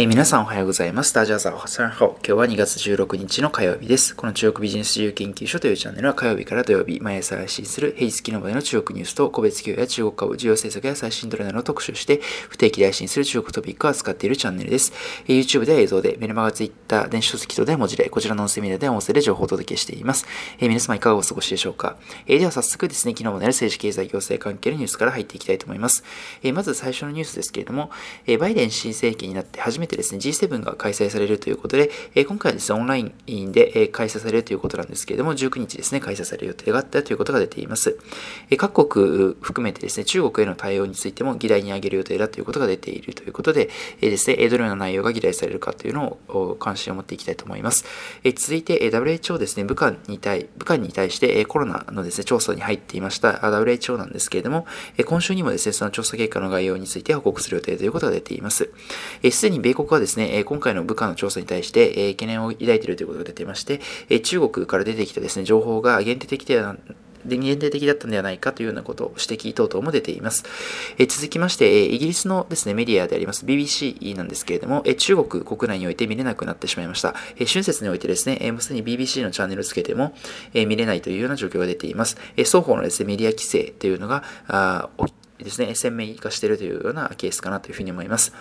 えー、皆さんおはようございます。ダジャーザーハサンホ。今日は2月16日の火曜日です。この中国ビジネス自由研究所というチャンネルは火曜日から土曜日、毎朝配信する平日機の場での中国ニュースと個別企業や中国株、需要政策や最新トレンドの特集して、不定期で配信する中国トピックを扱っているチャンネルです。えー、YouTube では映像で、メルマガツイッター、電子書籍等で文字で、こちらの音声メディアで音声で情報をお届けしています。えー、皆様いかがお過ごしでしょうか。えでは早速ですね、昨日もなる政治経済行政関係のニュースから入っていきたいと思います。えまず最初のニュースですけれども、えバイデン新政権になって初めてですね、G7 が開催されるということで、え今回はですね、オンラインで、え開催されるということなんですけれども、19日ですね、開催される予定があったということが出ています。え各国含めてですね、中国への対応についても議題に挙げる予定だということが出ているということで、えですね、どのような内容が議題されるかというのを関心を持っていきたいと思います。え続いて、WHO ですね、武漢に対、武漢に対して、えコロナのですね、調査に入っていました WHO なんですけれども、え今週にもですね、その調査結果の概要について報告する予定ということが出ています。すでに米国はですね、今回の武漢の調査に対して、え懸念を抱いているということが出ていまして、え中国から出てきたですね、情報が限定的では限定的だったのではないかというようなことを指摘等々も出ています。え続きまして、えイギリスのですね、メディアであります BBC なんですけれども、え中国国内において見れなくなってしまいました。え春節においてですね、えもうすでに BBC のチャンネルをつけても、え見れないというような状況が出ています。え双方のですね、メディア規制というのがあですね、鮮明化しているというようなケースかなというふうに思います。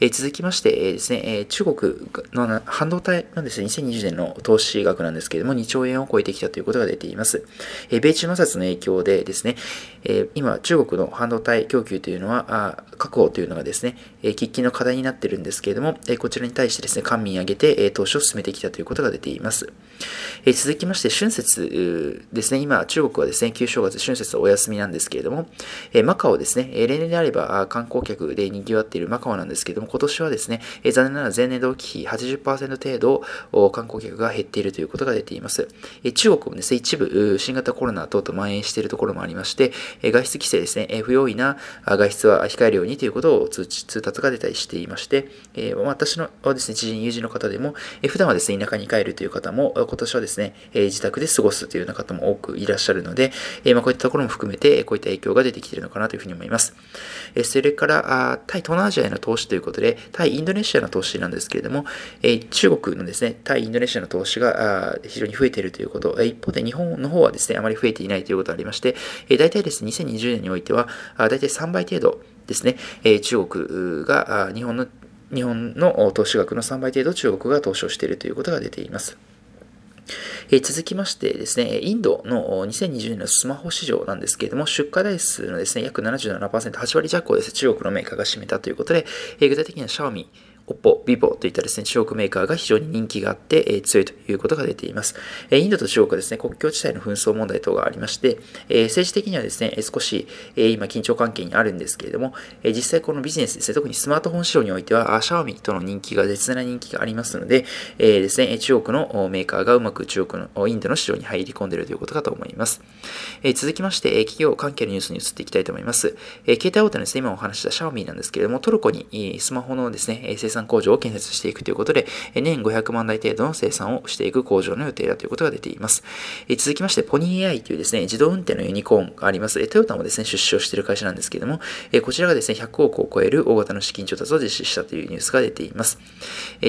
えー、続きまして、えー、ですね、え、中国の半導体のですね、2020年の投資額なんですけれども、2兆円を超えてきたということが出ています。え米中摩擦の影響でですね、え今、中国の半導体供給というのは、あ確保というのがですね、え喫緊の課題になっているんですけれども、えこちらに対してですね、官民挙げて、え投資を進めてきたということが出ています。え続きまして、春節ですね、今、中国はですね、旧正月、春節お休みなんですけれども、えマカオですですね、例年であれば観光客で賑わっているマカオなんですけども、今年はですね、残念ながら前年同期比80%程度観光客が減っているということが出ています。中国もですね、一部新型コロナ等々蔓延しているところもありまして、外出規制ですね、不用意な外出は控えるようにということを通知、通達が出たりしていまして、私のですね、知人、友人の方でも、普段はですね、田舎に帰るという方も、今年はですね、自宅で過ごすというような方も多くいらっしゃるので、こういったところも含めて、こういった影響が出てきているのかなというふうに思います。。それから、対東南アジアへの投資ということで、対インドネシアの投資なんですけれども、中国のですね、対インドネシアの投資が非常に増えているということ、一方で日本の方はですね、あまり増えていないということがありまして、大体ですね、2020年においては、大体3倍程度ですね、中国が日本の日本の投資額の3倍程度中国が投資をしているということが出ています。え続きましてですね、インドの2020年のスマホ市場なんですけれども、出荷台数のですね、約77%、8割弱をですね、中国のメーカーが占めたということで、え具体的にはシャオミ、Oppo、Vivo といったですね、中国メーカーが非常に人気があって、えー、強いということが出ています。えー、インドと中国はですね、国境地帯の紛争問題等がありまして、えー、政治的にはですね、少し、えー、今緊張関係にあるんですけれども、えー、実際このビジネスですね、特にスマートフォン市場においては、シャオミとの人気が絶大な人気がありますので、えー、ですね、中国のメーカーがうまく中国の、インドの市場に入り込んでいるということかと思います。えー、続きまして、企業関係のニュースに移っていきたいと思います。えー、携帯大手のですね、今お話したシャオミなんですけれども、トルコにスマホのですね、生産工場を建設していくということで、年500万台程度の生産をしていく工場の予定だということが出ています。続きまして、ポニー AI というですね、自動運転のユニコーンがあります。トヨタもですね、出資をしている会社なんですけども、こちらがですね、100億を超える大型の資金調達を実施したというニュースが出ています。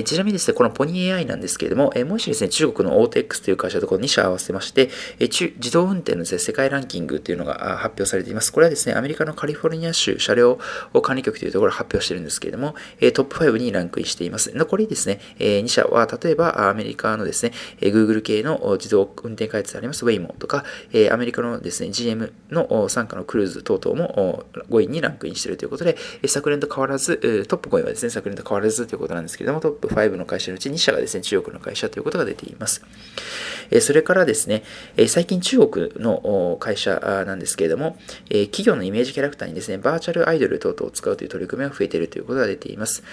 ちなみにですね、このポニー AI なんですけれども、もしですね、中国の OTX という会社とこの2社合わせまして、自動運転の、世界ランキングというのが発表されています。これはですね、アメリカのカリフォルニア州車両管理局というところが発表しているんですけれども、トップ5にランクインしています。残りですね、え2社は、例えばアメリカのですね、Google 系の自動運転開発であります Waymo とか、アメリカのですね、GM の傘下のクルーズ等々も5位にランクインしているということで、昨年と変わらず、トップ5位はですね、昨年と変わらずということなんですけれども、トップ5の会社のうち2社がですね、中国の会社ということが出ています。それからですね、最近中国の会社なんですけれども、企業のイメージキャラクターにですね、バーチャルアイドル等々を使うという取り組みが増えているということが出ています。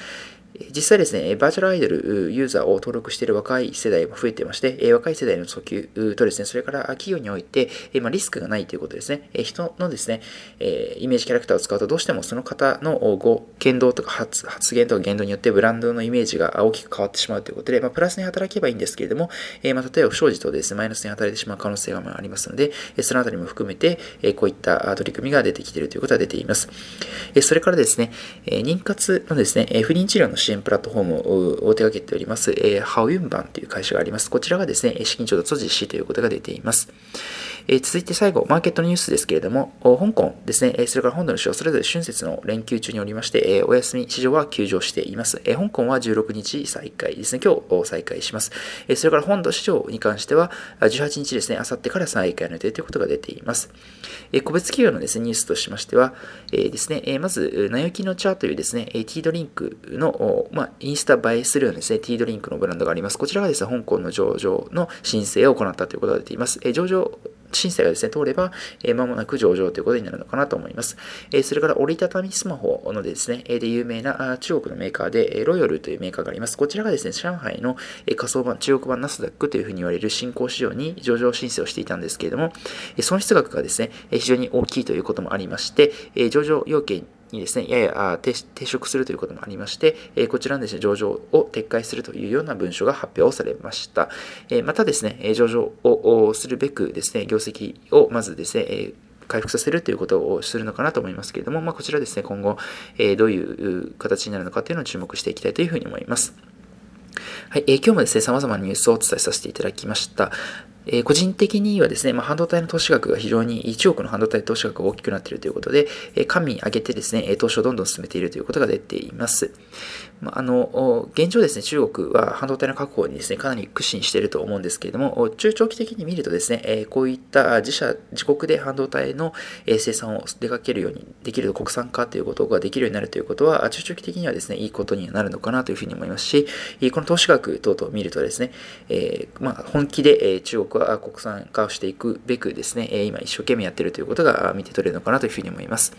実際ですね、バーチャルアイドルユーザーを登録している若い世代も増えていまして、若い世代の訴求とですね、それから企業において、まリスクがないということですね、人のですね、イメージキャラクターを使うとどうしてもその方のご言動とか発言とか言動によってブランドのイメージが大きく変わってしまうということで、まあ、プラスに働けばいいんですけれども、まあ、例えば不祥事とですね、マイナスに働いてしまう可能性がありますので、そのあたりも含めて、こういった取り組みが出てきているということが出ています。それからですね、妊活のですね、不妊治療の支援プラットフォームを手掛けております、えー、ハウユンバンという会社があります。こちらがですね、資金調達を実施ということが出ています。え、続いて最後、マーケットニュースですけれども、香港ですね、それから本土の市場、それぞれ春節の連休中におりまして、え、お休み市場は休場しています。え、香港は16日再開ですね、今日再開します。え、それから本土市場に関しては、18日ですね、あさってから再開の予定ということが出ています。え、個別企業のですね、ニュースとしましては、え、ですね、え、まず、ナヨキのチャーというですね、ティードリンクの、まあ、インスタ映えするようなですね、ティードリンクのブランドがあります。こちらがですね、香港の上場の申請を行ったということが出ています。え、上場申請がですね、通れば、えー、間もなく上場ということになるのかなと思います。えー、それから折りたたみスマホのですね、で有名な中国のメーカーで、ロイヤルというメーカーがあります。こちらがですね、上海の仮想版、中国版ナスダックというふうに言われる新興市場に上場申請をしていたんですけれども、損失額がですね、非常に大きいということもありまして、上場要件にですね、やや抵触するということもありまして、えこちらのですね、上場を撤回するというような文書が発表されました。えまたですね、上場をするべくですね、業績をまずですね、え回復させるということをするのかなと思いますけれども、まあ、こちらですね、今後、えどういう形になるのかというのを注目していきたいというふうに思います。はい、えー、今日もですね、様々なニュースをお伝えさせていただきました。え、個人的にはですね、まあ、半導体の投資額が非常に1億の半導体投資額が大きくなっているということで、えー、官民挙げてですね、投資をどんどん進めているということが出ています。まあ、あの、現状ですね、中国は半導体の確保にですね、かなり苦心していると思うんですけれども、中長期的に見るとですね、えこういった自社、自国で半導体の生産を出かけるようにできる国産化ということができるようになるということは、中長期的にはですね、いいことになるのかなというふうに思いますし、この投資額等々を見るとですね、えー、まあ、本気で中国は国産化をしていくべくですね、今一生懸命やっているということが見て取れるのかなというふうに思います。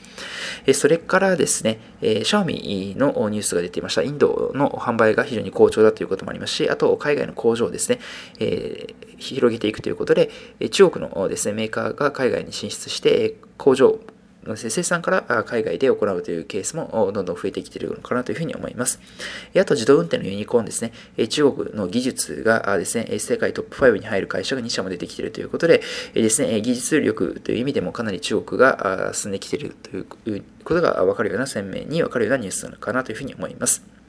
それからですね、シャオミのニュースが出ていました。インドの販売が非常に好調だということもありますし、あと海外の工場をですね、えー、広げていくということで、中国のですね、メーカーが海外に進出して、工場の生産から海外で行うというケースもどんどん増えてきているのかなというふうに思います。あと自動運転のユニコーンですね、中国の技術がですね、世界トップ5に入る会社が2社も出てきているということでですね、技術力という意味でもかなり中国が進んできているということが分かるような鮮明に分かるようなニュースなのかなというふうに思います。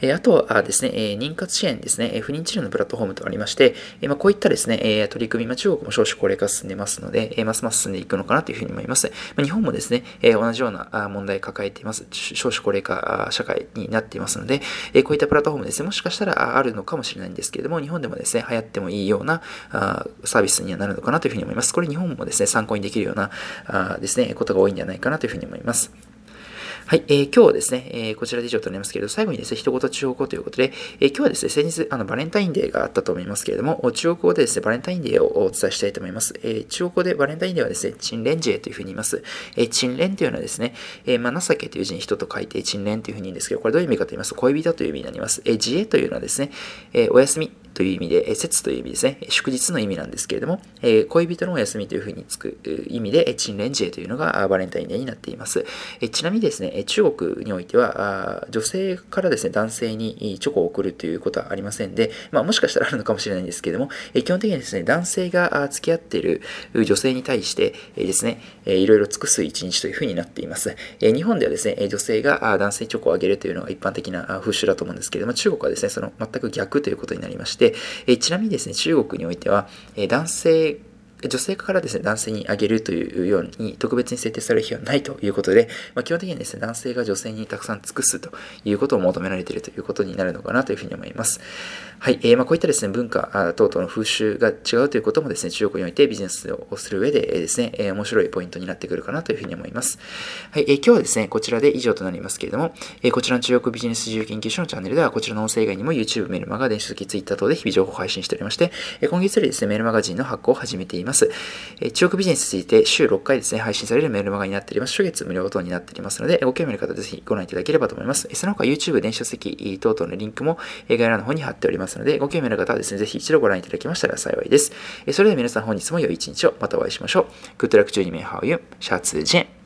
えあとはですね、え妊活支援ですね、え不妊治療のプラットフォームとありまして、えまこういったですね、え取り組み、ま中国も少子高齢化進んでますので、えますます進んでいくのかなというふうに思います。ま日本もですね、え同じような問題抱えています。少子高齢化社会になっていますので、えこういったプラットフォームですね、もしかしたらあるのかもしれないんですけれども、日本でもですね、流行ってもいいようなあサービスにはなるのかなというふうに思います。これ日本もですね、参考にできるようなあですね、ことが多いんじゃないかなというふうに思います。はい、えー、今日はですね、えー、こちらで以上となりますけれど、最後にですね、一言中国語ということで、えー、今日はですね、先日、あの、バレンタインデーがあったと思いますけれども、中国語でですね、バレンタインデーをお伝えしたいと思います。えー、中国語でバレンタインデーはですね、チンレンジェというふうに言います。えー、チンレンというのはですね、えー、まあ、情けという字に人と書いて、チンレンというふうに言うんですけど、これどういう意味かと言いますと、恋人という意味になります。えー、自衛というのはですね、えー、お休みという意味で、節という意味ですね、祝日の意味なんですけれども、え恋人のお休みというふうにつく意味で、チンレンジェというのがバレンタインデーになっています。えちなみにですね、中国においては、女性からですね、男性にチョコを送るということはありませんで、まあ、もしかしたらあるのかもしれないんですけれども、基本的にですね、男性が付き合っている女性に対してですね、いろいろ尽くす一日というふうになっています。日本ではですね、女性が男性チョコをあげるというのが一般的な風習だと思うんですけれども、中国はですね、その全く逆ということになりまして、ちなみにですね、中国においては、男性女性からですね、男性にあげるというように特別に設定される日はないということで、まあ、基本的にですね、男性が女性にたくさん尽くすということを求められているということになるのかなというふうに思います。はい、えー、まあ、こういったですね、文化等々の風習が違うということもですね、中国においてビジネスをする上でですね、え、面白いポイントになってくるかなというふうに思います。はい、えー、今日はですね、こちらで以上となりますけれども、え、こちらの中国ビジネス自由研究所のチャンネルでは、こちらの音声以外にも YouTube、メルマガ、電子書籍、Twitter 等で日々情報を配信しておりまして、え今月よりですね、メルマガジンの発行を始めています。え中国ビジネスについて週6回ですね、配信されるメールマガになっております。初月無料等になっておりますので、ご興味ある方はぜひご覧いただければと思います。その他 YouTube、電子書籍等々のリンクも概要欄の方に貼っておりますので、ご興味ある方はですね、ぜひ一度ご覧いただきましたら幸いです。それでは皆さん本日も良い一日をまたお会いしましょう。グッドラック12名ハオユン、シャツジェン。